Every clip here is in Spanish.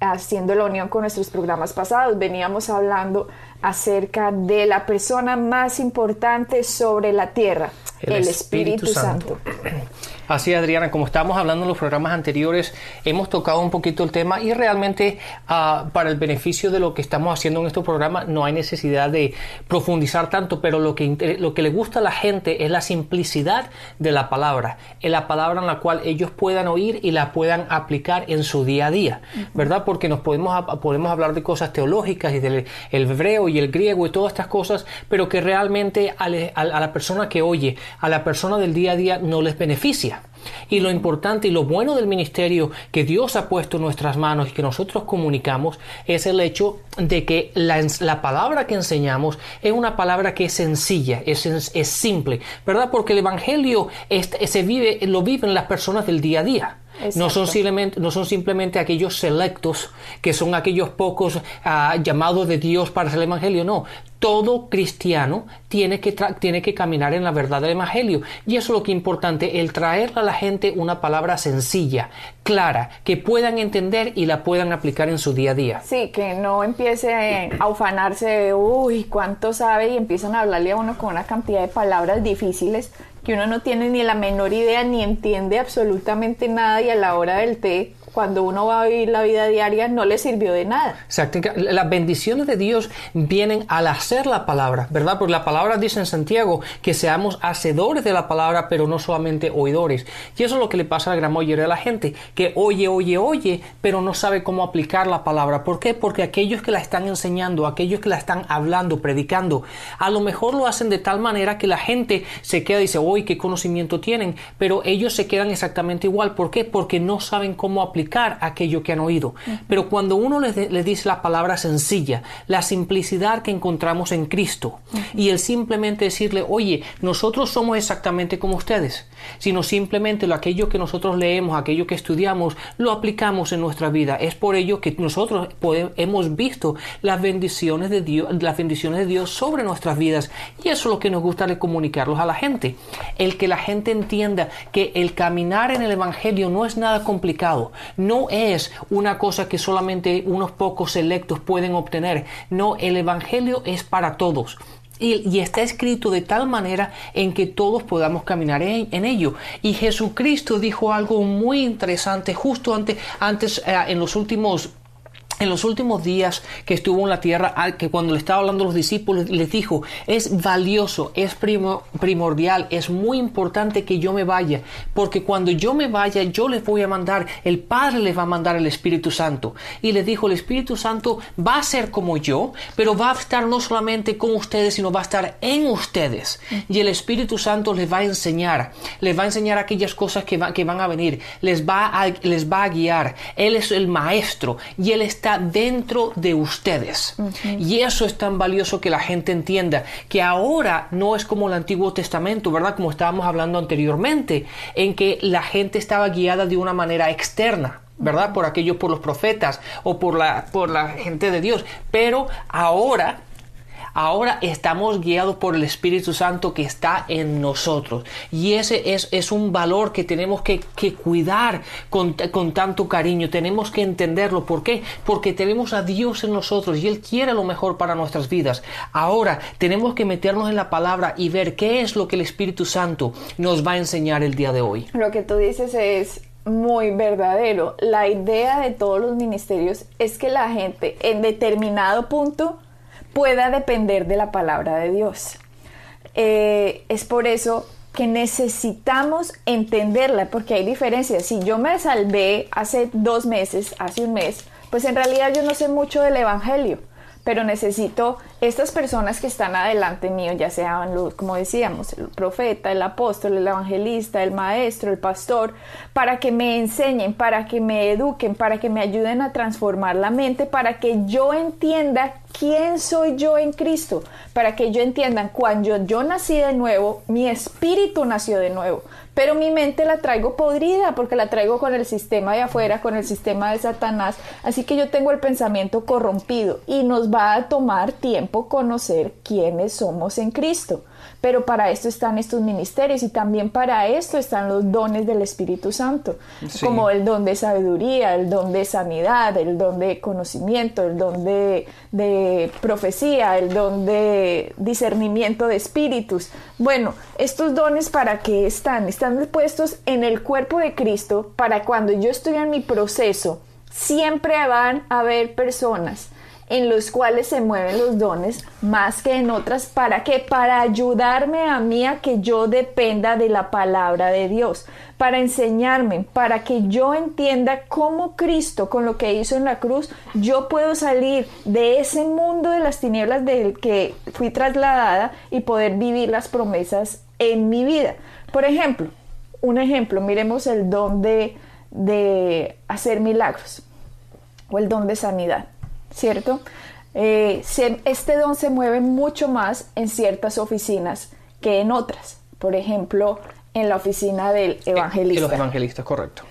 haciendo la unión con nuestros programas pasados, veníamos hablando acerca de la persona más importante sobre la tierra, el, Espíritu, Santo. Así, Adriana, como estábamos hablando en los programas anteriores, hemos tocado un poquito el tema y realmente ah, para el beneficio de lo que estamos haciendo en este programa no hay necesidad de profundizar tanto, pero lo que, lo que le gusta a la gente es la simplicidad de la palabra, es la palabra en la cual ellos puedan oír y la puedan aplicar en su día a día, ¿verdad? Porque nos podemos, podemos hablar de cosas teológicas y del el hebreo y el griego y todas estas cosas, pero que realmente a la persona que oye, a la persona del día a día no les beneficia. Y lo importante y lo bueno del ministerio que Dios ha puesto en nuestras manos y que nosotros comunicamos es el hecho de que la, palabra que enseñamos es una palabra que es sencilla, es, es simple, ¿verdad? Porque el Evangelio se vive, lo viven las personas del día a día. No son, simplemente, no son simplemente aquellos selectos, que son aquellos pocos ah, llamados de Dios para hacer el Evangelio, no. Todo cristiano tiene que, tiene que caminar en la verdad del Evangelio. Y eso es lo que es importante, el traer a la gente una palabra sencilla, clara, que puedan entender y la puedan aplicar en su día a día. Sí, que no empiece a ufanarse de, uy, cuánto sabe y empiezan a hablarle a uno con una cantidad de palabras difíciles que uno no tiene ni la menor idea ni entiende absolutamente nada y a la hora del té cuando uno va a vivir la vida diaria no le sirvió de nada. Exacto. Las bendiciones de Dios vienen al hacer la palabra, ¿verdad? Porque la palabra dice en Santiago que seamos hacedores de la palabra, pero no solamente oidores. Y eso es lo que le pasa a la gran mayoría de la gente, que oye, oye, oye, pero no sabe cómo aplicar la palabra. ¿Por qué? Porque aquellos que la están enseñando, aquellos que la están hablando, predicando, a lo mejor lo hacen de tal manera que la gente se queda y dice, uy, qué conocimiento tienen, pero ellos se quedan exactamente igual. ¿Por qué? Porque no saben cómo aplicar aquello que han oído. Pero cuando uno les, dice la palabra sencilla, la simplicidad que encontramos en Cristo, y el simplemente decirle, oye, nosotros somos exactamente como ustedes, sino simplemente lo, aquello que nosotros leemos, aquello que estudiamos, lo aplicamos en nuestra vida. Es por ello que nosotros hemos visto las bendiciones de Dios, las bendiciones de Dios sobre nuestras vidas. Y eso es lo que nos gusta de comunicarlos a la gente. El que la gente entienda que el caminar en el Evangelio no es nada complicado, no es una cosa que solamente unos pocos selectos pueden obtener. No, el Evangelio es para todos. Y, está escrito de tal manera en que todos podamos caminar en, ello. Y Jesucristo dijo algo muy interesante justo antes, antes eh, en los últimos en los últimos días que estuvo en la tierra, que cuando le estaba hablando a los discípulos, les dijo, es valioso, es primordial, es muy importante que yo me vaya, porque cuando yo me vaya, yo les voy a mandar, el Padre les va a mandar el Espíritu Santo. Y les dijo, el Espíritu Santo va a ser como yo, pero va a estar no solamente con ustedes, sino va a estar en ustedes. Y el Espíritu Santo les va a enseñar, les va a enseñar aquellas cosas que, van a venir, les va a, les va a guiar. Él es el Maestro y Él está dentro de ustedes. Y eso es tan valioso que la gente entienda que ahora no es como el Antiguo Testamento, ¿verdad? Como estábamos hablando anteriormente, en que la gente estaba guiada de una manera externa. ¿verdad? Por aquellos, por los profetas o por la, por la gente de Dios. Pero ahora Ahora estamos guiados por el Espíritu Santo que está en nosotros. Y ese es, un valor que tenemos que, cuidar con, tanto cariño. Tenemos que entenderlo. ¿Por qué? Porque tenemos a Dios en nosotros y Él quiere lo mejor para nuestras vidas. Ahora tenemos que meternos en la palabra y ver qué es lo que el Espíritu Santo nos va a enseñar el día de hoy. Lo que tú dices es muy verdadero. La idea de todos los ministerios es que la gente en determinado punto pueda depender de la palabra de Dios. Eh, es por eso que necesitamos entenderla, porque hay diferencias. Si yo me salvé hace dos meses, hace un mes, pues en realidad yo no sé mucho del Evangelio, pero necesito estas personas que están adelante mío, ya sean, los, como decíamos, el profeta, el apóstol, el evangelista, el maestro, el pastor, para que me enseñen, para que me eduquen, para que me ayuden a transformar la mente, para que yo entienda quién soy yo en Cristo, para que yo entienda cuando yo nací de nuevo, mi espíritu nació de nuevo, pero mi mente la traigo podrida porque la traigo con el sistema de afuera, con el sistema de Satanás, así que yo tengo el pensamiento corrompido y nos va a tomar tiempo conocer quiénes somos en Cristo. Pero para esto están estos ministerios y también para esto están los dones del Espíritu Santo, como el don de sabiduría, el don de sanidad, el don de conocimiento, el don de, de profecía, el don de discernimiento de espíritus. Bueno, estos dones para qué están? Están puestos en el cuerpo de Cristo para cuando yo estoy en mi proceso, siempre van a haber personas en los cuales se mueven los dones más que en otras. ¿Para qué? Para ayudarme a mí a que yo dependa de la palabra de Dios, para enseñarme, para que yo entienda cómo Cristo, con lo que hizo en la cruz, yo puedo salir de ese mundo de las tinieblas del que fui trasladada y poder vivir las promesas en mi vida. Por ejemplo, un ejemplo, miremos el don de, de hacer milagros o el don de sanidad. ¿Cierto? Eh, este don se mueve mucho más en ciertas oficinas que en otras. Por ejemplo, en la oficina del evangelista. En los evangelistas, correcto.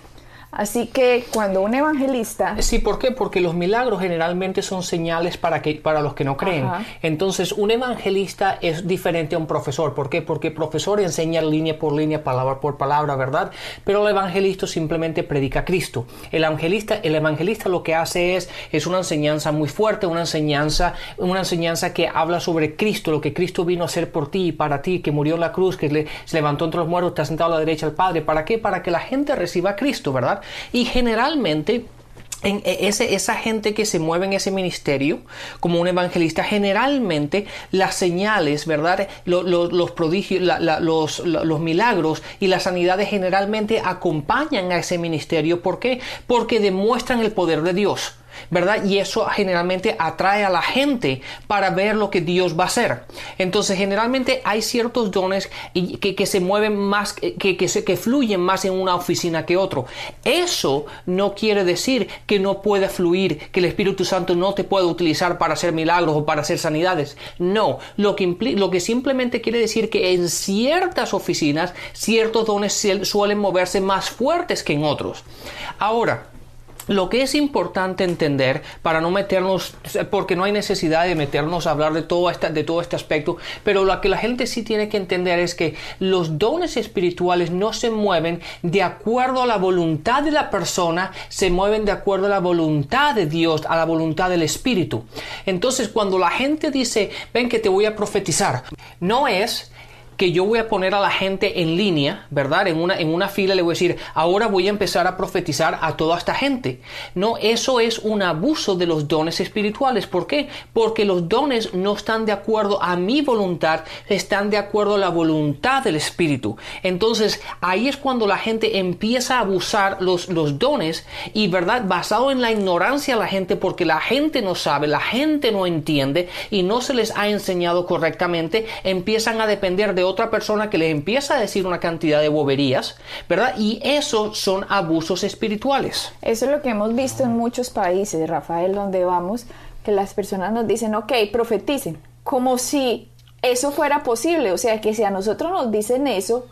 Así que cuando un evangelista... Sí, ¿por qué? Porque los milagros generalmente son señales para, que, para los que no creen. Entonces, un evangelista es diferente a un profesor. ¿Por qué? Porque el profesor enseña línea por línea, palabra por palabra, ¿verdad? Pero el evangelista simplemente predica a Cristo. El evangelista, el evangelista lo que hace es, es una enseñanza muy fuerte, una enseñanza, una enseñanza que habla sobre Cristo, lo que Cristo vino a hacer por ti y para ti, que murió en la cruz, que se levantó entre los muertos, está sentado a la derecha del Padre. ¿Para qué? Para que la gente reciba a Cristo, ¿verdad? Y generalmente en e, ese, esa gente que se mueve en ese ministerio como un evangelista, generalmente las señales, ¿verdad? Los, prodigios, los, los, milagros y las sanidades generalmente acompañan a ese ministerio. ¿Por qué? Porque demuestran el poder de Dios. ¿Verdad? Y eso generalmente atrae a la gente para ver lo que Dios va a hacer. Entonces, generalmente hay ciertos dones que, se mueven más, que, que, que fluyen más en una oficina que otro. Eso no quiere decir que no pueda fluir, que el Espíritu Santo no te pueda utilizar para hacer milagros o para hacer sanidades. No, lo que, lo que simplemente quiere decir que en ciertas oficinas ciertos dones suelen moverse más fuertes que en otros. Ahora, lo que es importante entender para no meternos, porque no hay necesidad de meternos a hablar de todo, este, de todo este aspecto, pero lo que la gente sí tiene que entender es que los dones espirituales no se mueven de acuerdo a la voluntad de la persona, se mueven de acuerdo a la voluntad de Dios, a la voluntad del Espíritu. Entonces, cuando la gente dice, ven que te voy a profetizar, no es que yo voy a poner a la gente en línea, ¿verdad? En una, en una fila le voy a decir, ahora voy a empezar a profetizar a toda esta gente. No, eso es un abuso de los dones espirituales. ¿Por qué? Porque los dones no están de acuerdo a mi voluntad, están de acuerdo a la voluntad del Espíritu. Entonces, ahí es cuando la gente empieza a abusar los, los dones y, ¿verdad? Basado en la ignorancia la gente, porque la gente no sabe, la gente no entiende y no se les ha enseñado correctamente, empiezan a depender de otra persona que les empieza a decir una cantidad de boberías, ¿verdad? Y eso son abusos espirituales. Eso es lo que hemos visto en muchos países, Rafael, donde vamos, que las personas nos dicen, ok, profeticen, como si eso fuera posible, o sea, que si a nosotros nos dicen eso,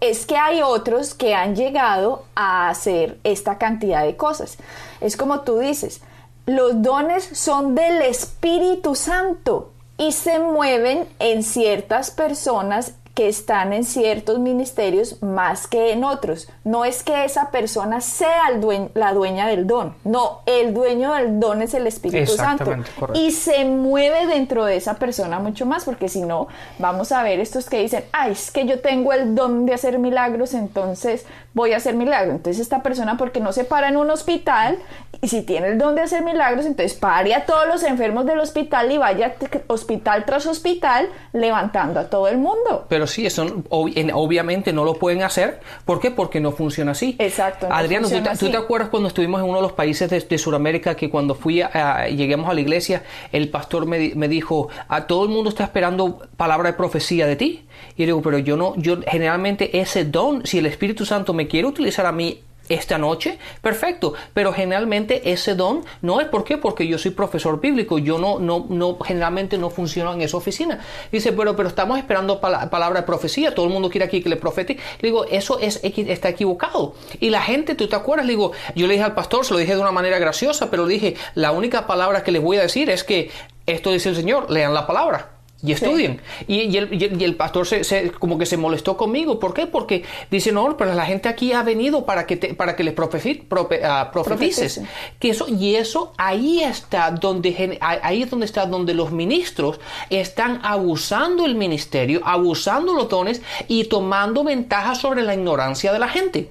es que hay otros que han llegado a hacer esta cantidad de cosas. Es como tú dices, los dones son del Espíritu Santo y se mueven en ciertas personas que están en ciertos ministerios más que en otros. No es que esa persona sea la dueña del don, no, el dueño del don es el Espíritu Santo. Y se mueve dentro de esa persona mucho más, porque si no, vamos a ver estos que dicen, ay, es que yo tengo el don de hacer milagros, entonces voy a hacer milagros. Entonces esta persona, porque no se para en un hospital, y si tiene el don de hacer milagros, entonces pare a todos los enfermos del hospital y vaya hospital tras hospital levantando a todo el mundo. Pero Pero sí, eso obviamente no lo pueden hacer. ¿Por qué? Porque no funciona así. Exacto. Adriano, ¿tú, te acuerdas cuando estuvimos en uno de los países de, Sudamérica que cuando fui a, lleguemos a la iglesia, el pastor me, me, dijo, a todo el mundo está esperando palabra de profecía de ti? Y yo digo, pero yo no, yo generalmente ese don, si el Espíritu Santo me quiere utilizar a mí esta noche, perfecto, pero generalmente ese don no es por qué, porque yo soy profesor bíblico, yo no, no, no, generalmente no funciono en esa oficina. Dice, pero, pero estamos esperando palabra de profecía, todo el mundo quiere aquí que le profete. Le digo, eso es, está equivocado. Y la gente, ¿tú te acuerdas? Le digo, yo le dije al pastor, se lo dije de una manera graciosa, pero le dije, la única palabra que les voy a decir es que esto dice el Señor, lean la palabra y estudien. Y, el, pastor se, como que se molestó conmigo. ¿Por qué? Porque dice, no, pero la gente aquí ha venido para que, para que les ah, profetices. Que eso, y eso ahí está donde, ahí es donde está donde los ministros están abusando el ministerio, abusando los dones y tomando ventaja sobre la ignorancia de la gente.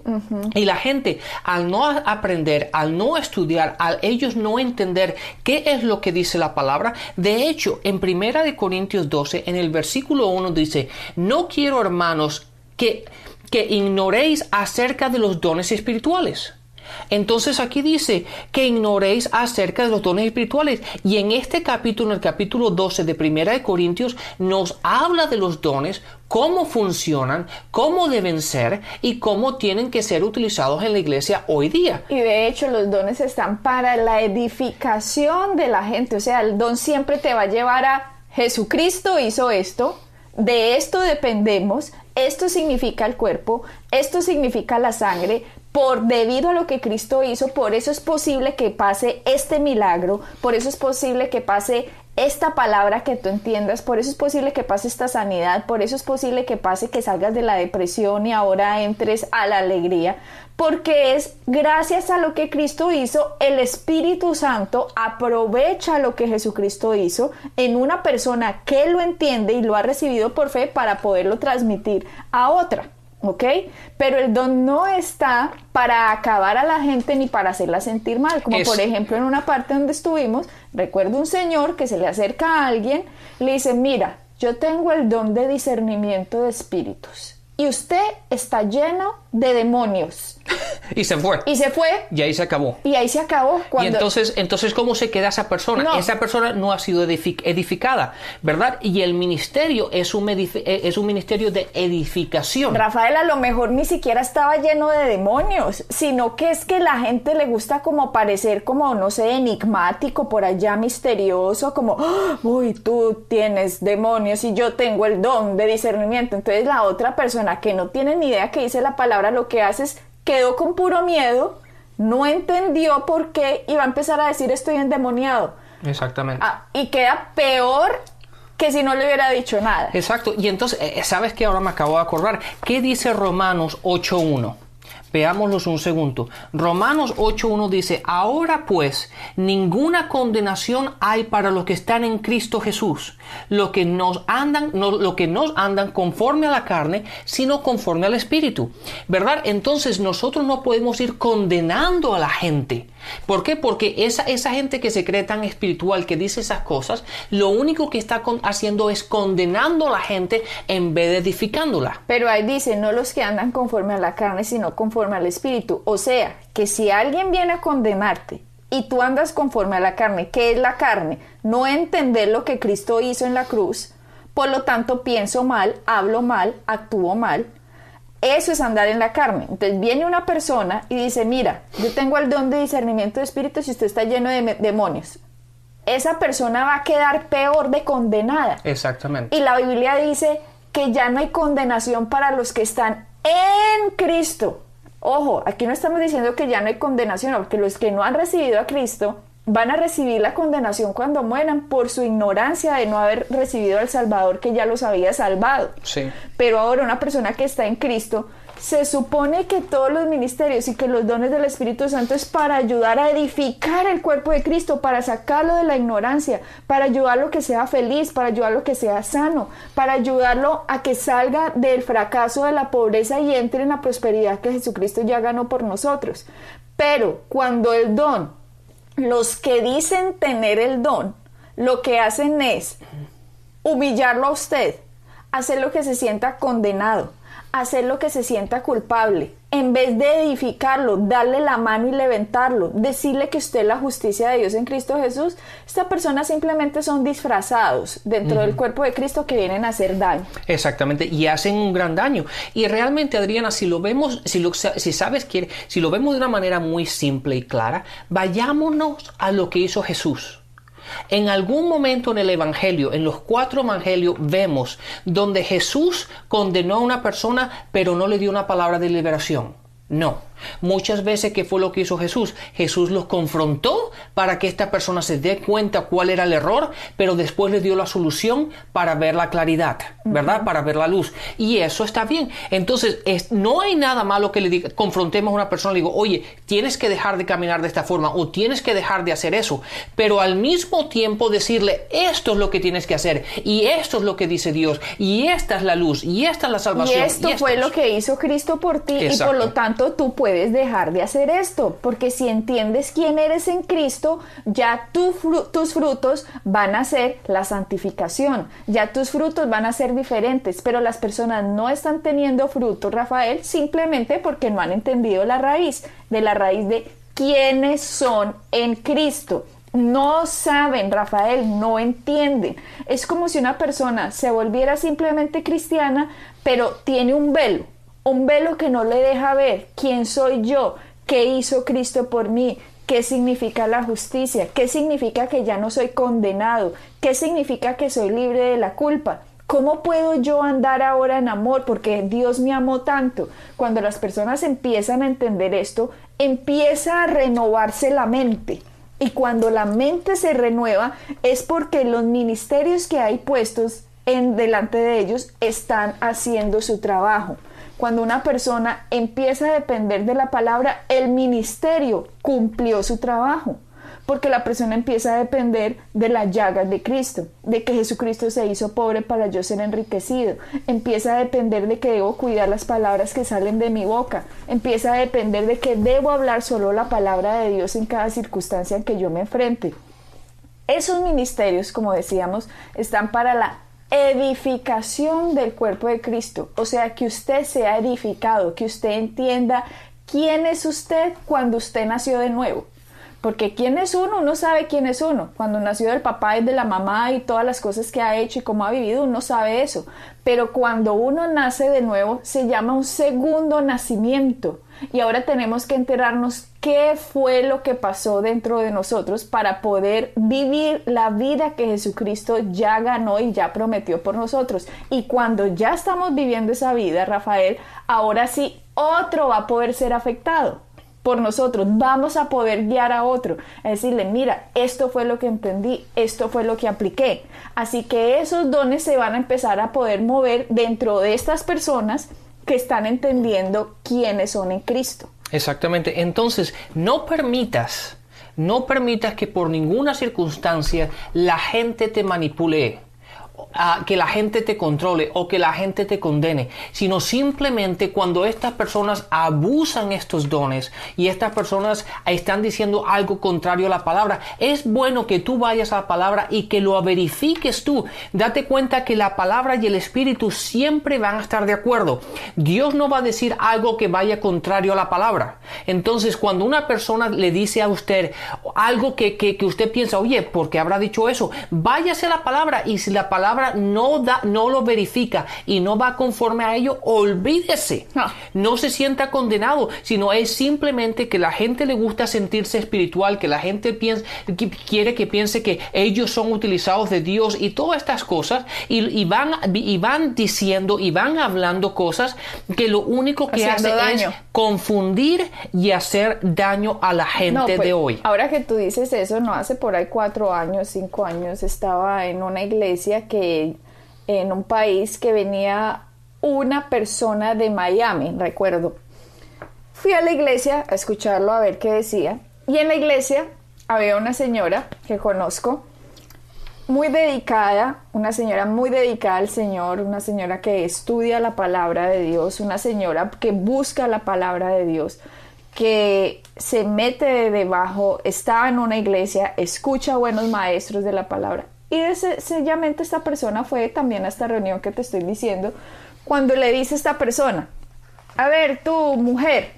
Y la gente, al no aprender, al no estudiar, al ellos no entender qué es lo que dice la palabra, de hecho, en Primera de Corintios 12, en el versículo 1 dice, no quiero hermanos que, que ignoréis acerca de los dones espirituales. Entonces aquí dice que ignoréis acerca de los dones espirituales. Y en este capítulo, en el capítulo 12 de Primera de Corintios, nos habla de los dones, cómo funcionan, cómo deben ser y cómo tienen que ser utilizados en la iglesia hoy día. Y de hecho los dones están para la edificación de la gente. O sea, el don siempre te va a llevar a Jesucristo hizo esto, de esto dependemos, esto significa el cuerpo, esto significa la sangre, por debido a lo que Cristo hizo, por eso es posible que pase este milagro, por eso es posible que pase esta palabra que tú entiendas, por eso es posible que pase esta sanidad, por eso es posible que pase que salgas de la depresión y ahora entres a la alegría, porque es gracias a lo que Cristo hizo, el Espíritu Santo aprovecha lo que Jesucristo hizo en una persona que lo entiende y lo ha recibido por fe para poderlo transmitir a otra. ¿Ok? Pero el don no está para acabar a la gente ni para hacerla sentir mal, como por ejemplo en una parte donde estuvimos, recuerdo un señor que se le acerca a alguien, le dice, mira, yo tengo el don de discernimiento de espíritus y usted está lleno de demonios. y se fue. Y se fue. Y ahí se acabó. Y ahí se acabó. Y entonces, entonces, ¿cómo se queda esa persona? Esa persona no ha sido edificada, ¿verdad? Y el ministerio es un, eh, es un ministerio de edificación. Rafael a lo mejor ni siquiera estaba lleno de demonios, sino que es que la gente le gusta como parecer como, no sé, enigmático, por allá misterioso, como, ¡Ah! uy, tú tienes demonios y yo tengo el don de discernimiento. Entonces la otra persona que no tiene ni idea que dice la palabra, lo que hace es quedó con puro miedo, no entendió por qué y va a empezar a decir estoy endemoniado. Exactamente. Ah, y queda peor que si no le hubiera dicho nada. Exacto. Y entonces, eh, ¿sabes qué? Ahora me acabo de acordar. ¿Qué dice Romanos 8.1? Veámoslos un segundo. Romanos 8.1 dice, ahora pues, ninguna condenación hay para los que están en Cristo Jesús, lo que nos andan, no, lo que nos andan conforme a la carne, sino conforme al Espíritu. ¿Verdad? Entonces nosotros no podemos ir condenando a la gente. ¿Por qué? Porque esa, esa gente que se cree tan espiritual, que dice esas cosas, lo único que está haciendo es condenando a la gente en vez de edificándola. Pero ahí dice, no los que andan conforme a la carne, sino conforme al espíritu. O sea, que si alguien viene a condenarte y tú andas conforme a la carne, ¿qué es la carne? No entender lo que Cristo hizo en la cruz, por lo tanto pienso mal, hablo mal, actúo mal, eso es andar en la carne. Entonces viene una persona y dice, mira, yo tengo el don de discernimiento de espíritus y usted está lleno de demonios. Esa persona va a quedar peor de condenada. Exactamente. Y la Biblia dice que ya no hay condenación para los que están en Cristo. Ojo, aquí no estamos diciendo que ya no hay condenación, porque los que no han recibido a Cristo van a recibir la condenación cuando mueran por su ignorancia de no haber recibido al Salvador que ya los había salvado. Sí. Pero ahora una persona que está en Cristo, se supone que todos los ministerios y que los dones del Espíritu Santo es para ayudar a edificar el cuerpo de Cristo, para sacarlo de la ignorancia, para ayudarlo a que sea feliz, para ayudarlo a que sea sano, para ayudarlo a que salga del fracaso de la pobreza y entre en la prosperidad que Jesucristo ya ganó por nosotros. Pero cuando el don los que dicen tener el don, lo que hacen es humillarlo a usted, hacer lo que se sienta condenado, hacer lo que se sienta culpable, en vez de edificarlo, darle la mano y levantarlo, decirle que usted es la justicia de Dios en Cristo Jesús, estas personas simplemente son disfrazados dentro del cuerpo de Cristo que vienen a hacer daño. Exactamente, y hacen un gran daño. Y realmente, Adriana, si lo vemos, si, lo, si sabes que, si lo vemos de una manera muy simple y clara, vayámonos a lo que hizo Jesús. En algún momento en el Evangelio, en los cuatro Evangelios, vemos donde Jesús condenó a una persona, pero no le dio una palabra de liberación. No. Muchas veces, ¿qué fue lo que hizo Jesús? Jesús los confrontó para que esta persona se dé cuenta cuál era el error, pero después le dio la solución para ver la claridad, ¿verdad? Para ver la luz. Y eso está bien. Entonces, no hay nada malo que le diga, confrontemos a una persona y le digo, oye, tienes que dejar de caminar de esta forma o tienes que dejar de hacer eso. Pero al mismo tiempo decirle, esto es lo que tienes que hacer y esto es lo que dice Dios y esta es la luz y esta es la salvación. Y esto fue lo que hizo Cristo por ti y por lo tanto tú puedes dejar de hacer esto, porque si entiendes quién eres en Cristo, ya tus frutos van a ser la santificación, ya tus frutos van a ser diferentes, pero las personas no están teniendo frutos, Rafael, simplemente porque no han entendido la raíz, de la raíz de quiénes son en Cristo. No saben, Rafael, no entienden. Es como si una persona se volviera simplemente cristiana, pero tiene un velo un velo que no le deja ver quién soy yo, qué hizo Cristo por mí, qué significa la justicia, qué significa que ya no soy condenado, qué significa que soy libre de la culpa. ¿Cómo puedo yo andar ahora en amor? Porque Dios me amó tanto. Cuando las personas empiezan a entender esto, empieza a renovarse la mente. Y cuando la mente se renueva es porque los ministerios que hay puestos en delante de ellos están haciendo su trabajo. Cuando una persona empieza a depender de la palabra, el ministerio cumplió su trabajo porque la persona empieza a depender de las llagas de Cristo, de que Jesucristo se hizo pobre para yo ser enriquecido, empieza a depender de que debo cuidar las palabras que salen de mi boca, empieza a depender de que debo hablar solo la palabra de Dios en cada circunstancia en que yo me enfrente. Esos ministerios, como decíamos, están para la edificación del cuerpo de Cristo. O sea, que usted sea edificado, que usted entienda quién es usted cuando usted nació de nuevo. Porque quién es uno, uno sabe quién es uno. Cuando nació del papá y de la mamá y todas las cosas que ha hecho y cómo ha vivido, uno sabe eso. Pero cuando uno nace de nuevo, se llama un segundo nacimiento. Y ahora tenemos que enterarnos qué fue lo que pasó dentro de nosotros para poder vivir la vida que Jesucristo ya ganó y ya prometió por nosotros. Y cuando ya estamos viviendo esa vida, Rafael, ahora sí otro va a poder ser afectado por nosotros, vamos a poder guiar a otro, a decirle, mira, esto fue lo que entendí, esto fue lo que apliqué. Así que esos dones se van a empezar a poder mover dentro de estas personas que están entendiendo quiénes son en Cristo. Exactamente. Entonces, no permitas, no permitas que por ninguna circunstancia la gente te que la gente te controle o que la gente te condene, sino simplemente cuando estas personas abusan estos dones y estas personas están diciendo algo contrario a la palabra, es bueno que tú vayas a la palabra y que lo verifiques tú. Date cuenta que la palabra y el espíritu siempre van a estar de acuerdo. Dios no va a decir algo que vaya contrario a la palabra. Entonces, cuando una persona le dice a usted algo que, que, que usted piensa, oye, ¿por qué habrá dicho eso? Váyase a la palabra y si la palabra no, da, no lo verifica y no va conforme a ello, olvídese. No. se sienta condenado, sino es simplemente que la gente le gusta sentirse espiritual, que la gente piensa, quiere que piense que ellos son utilizados de Dios y todas estas cosas y, van, y van diciendo y van hablando cosas que lo único que hace es confundir y hacer daño a la gente pues, de hoy. Ahora que tú dices eso, no hace por ahí cuatro años, cinco años, estaba en una iglesia que en un país que venía una persona de Miami, recuerdo. Fui a la iglesia a escucharlo a ver qué decía y en la iglesia había una señora que conozco muy dedicada, una señora muy dedicada al Señor, una señora que estudia la palabra de Dios, una señora que busca la palabra de Dios, que se mete debajo, está en una iglesia, escucha buenos maestros de la palabra Y sencillamente esta persona fue también a esta reunión que te estoy diciendo, cuando le dice esta persona, a ver, tu mujer,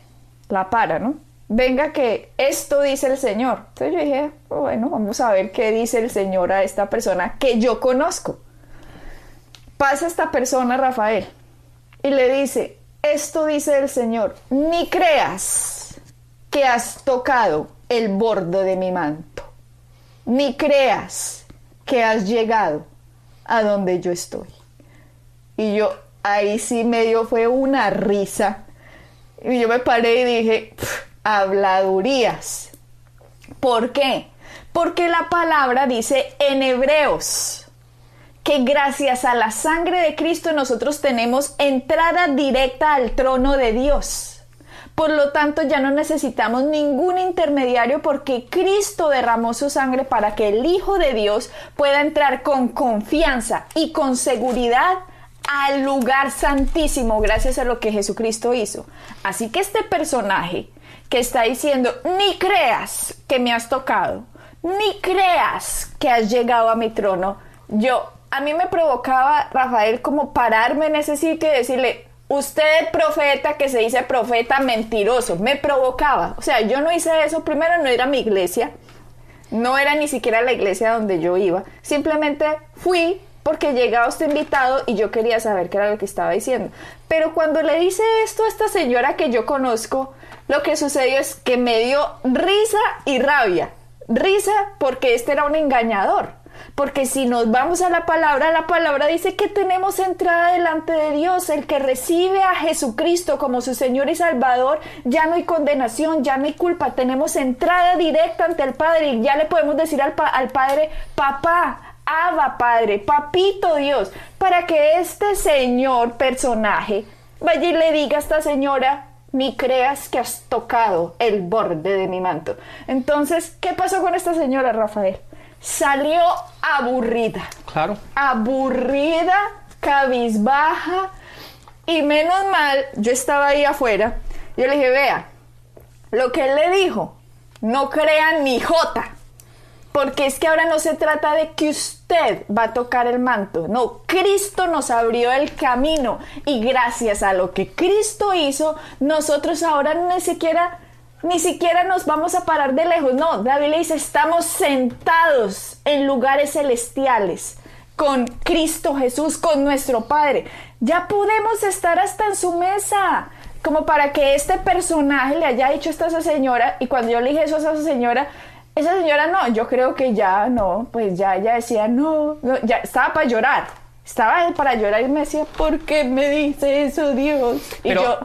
la para, ¿no? Venga que esto dice el Señor. Entonces yo dije, bueno, vamos a ver qué dice el Señor a esta persona que yo conozco. Pasa esta persona, Rafael, y le dice, esto dice el Señor, ni creas que has tocado el borde de mi manto, ni creas que has llegado a donde yo estoy. Y yo, ahí sí me dio fue una risa. Y yo me paré y dije, habladurías. ¿Por qué? Porque la palabra dice en Hebreos que gracias a la sangre de Cristo nosotros tenemos entrada directa al trono de Dios. Por lo tanto, ya no necesitamos ningún intermediario porque Cristo derramó su sangre para que el Hijo de Dios pueda entrar con confianza y con seguridad al lugar santísimo gracias a lo que Jesucristo hizo. Así que este personaje que está diciendo, ni creas que me has tocado, ni creas que has llegado a mi trono, yo, a mí me provocaba, Rafael, como pararme en ese sitio y decirle, usted profeta que se dice profeta mentiroso, me provocaba. O sea, yo no hice eso, primero no era mi iglesia, no era ni siquiera la iglesia donde yo iba, simplemente fui porque llegaba usted invitado y yo quería saber qué era lo que estaba diciendo. Pero cuando le dice esto a esta señora que yo conozco, lo que sucedió es que me dio risa y rabia. Risa porque este era un engañador. Porque si nos vamos a la palabra, la palabra dice que tenemos entrada delante de Dios. El que recibe a Jesucristo como su Señor y Salvador, ya no hay condenación, ya no hay culpa. Tenemos entrada directa ante el Padre y ya le podemos decir al, Padre, papá, Abba Padre, Papito Dios, para que este señor personaje vaya y le diga a esta señora, ni creas que has tocado el borde de mi manto. Entonces, ¿qué pasó con esta señora, Rafael? Salió aburrida. Claro. Aburrida, cabizbaja. Y menos mal, yo estaba ahí afuera. Yo le dije, vea, lo que él le dijo, no crean ni jota. Porque es que ahora no se trata de que usted va a tocar el manto. No, Cristo nos abrió el camino. Y gracias a lo que Cristo hizo, nosotros ahora ni siquiera, ni siquiera nos vamos a parar de lejos. No, David le dice, estamos sentados en lugares celestiales con Cristo Jesús, con nuestro Padre. Ya podemos estar hasta en su mesa como para que este personaje le haya dicho esto a esa señora y cuando yo le dije eso a esa señora, esa señora no, yo creo que ya no, pues ya ella decía no, ya estaba para llorar, estaba para llorar y me decía, ¿por qué me dice eso Dios? Y yo,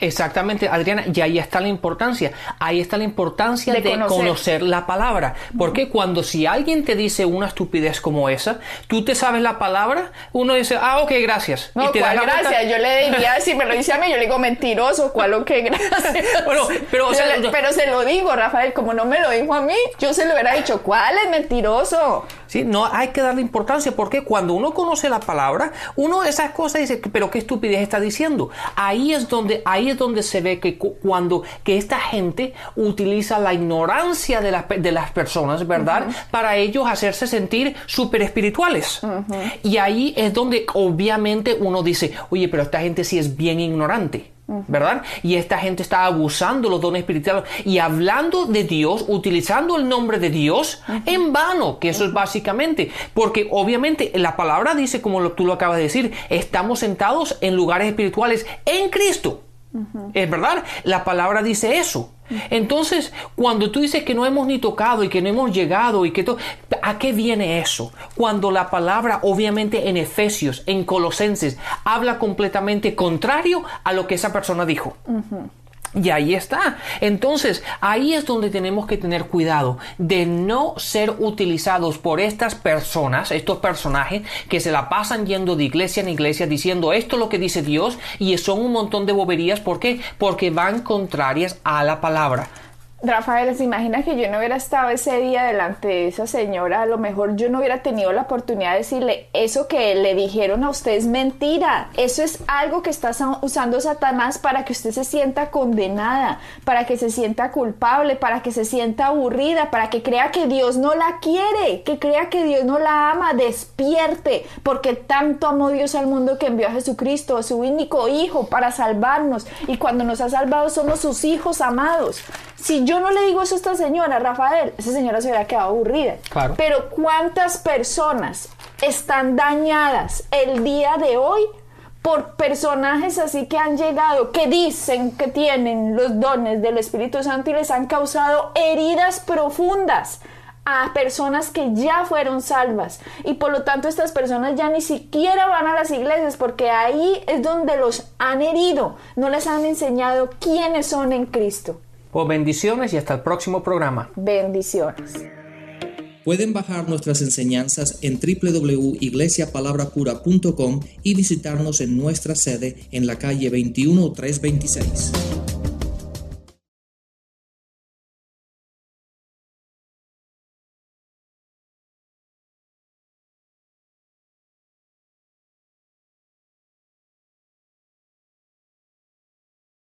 exactamente, Adriana, y ahí está la importancia. Ahí está la importancia de, conocer. la palabra. Porque cuando si alguien te dice una estupidez como esa, tú te sabes la palabra, uno dice, ah, ok, gracias. No, y ¿cuál gracias? Yo le diría, si me lo dice a mí, yo le digo mentiroso, ¿cuál ok, gracias? bueno, pero, pero se lo digo, Rafael, como no me lo dijo a mí, yo se lo hubiera dicho, ¿cuál es mentiroso? ¿Sí? No hay que darle importancia porque cuando uno conoce la palabra, uno esas cosas dice, pero qué estupidez está diciendo. Ahí es donde, ahí es donde se ve que cuando que esta gente utiliza la ignorancia de, de las personas, ¿verdad? Para ellos hacerse sentir súper espirituales. Y ahí es donde obviamente uno dice, oye, pero esta gente sí es bien ignorante. ¿Verdad? Y esta gente está abusando los dones espirituales y hablando de Dios, utilizando el nombre de Dios en vano, que eso es básicamente, porque obviamente la palabra dice, como tú lo acabas de decir, estamos sentados en lugares espirituales en Cristo. Es verdad, la palabra dice eso. Entonces, cuando tú dices que no hemos ni tocado y que no hemos llegado y que todo, ¿a qué viene eso? Cuando la palabra, obviamente en Efesios, en Colosenses, habla completamente contrario a lo que esa persona dijo. Y ahí está. Entonces, ahí es donde tenemos que tener cuidado de no ser utilizados por estas personas, estos personajes que se la pasan yendo de iglesia en iglesia diciendo esto es lo que dice Dios y son un montón de boberías. ¿Por qué? Porque van contrarias a la palabra. Rafael, ¿se imagina que yo no hubiera estado ese día delante de esa señora? A lo mejor yo no hubiera tenido la oportunidad de decirle, eso que le dijeron a usted es mentira. Eso es algo que está usando Satanás para que usted se sienta condenada, para que se sienta culpable, para que se sienta aburrida, para que crea que Dios no la quiere, que crea que Dios no la ama. Despierte, porque tanto amó Dios al mundo que envió a Jesucristo, a su único Hijo, para salvarnos. Y cuando nos ha salvado somos sus hijos amados. Si yo no le digo eso a esta señora, Rafael, esa señora se hubiera quedado aburrida. Claro. Pero ¿cuántas personas están dañadas el día de hoy por personajes así que han llegado, que dicen que tienen los dones del Espíritu Santo y les han causado heridas profundas? a personas que ya fueron salvas y por lo tanto estas personas ya ni siquiera van a las iglesias porque ahí es donde los han herido, no les han enseñado quiénes son en Cristo. Pues bendiciones y hasta el próximo programa. Bendiciones. Pueden bajar nuestras enseñanzas en www.iglesiapalabracura.com y visitarnos en nuestra sede en la calle 21326.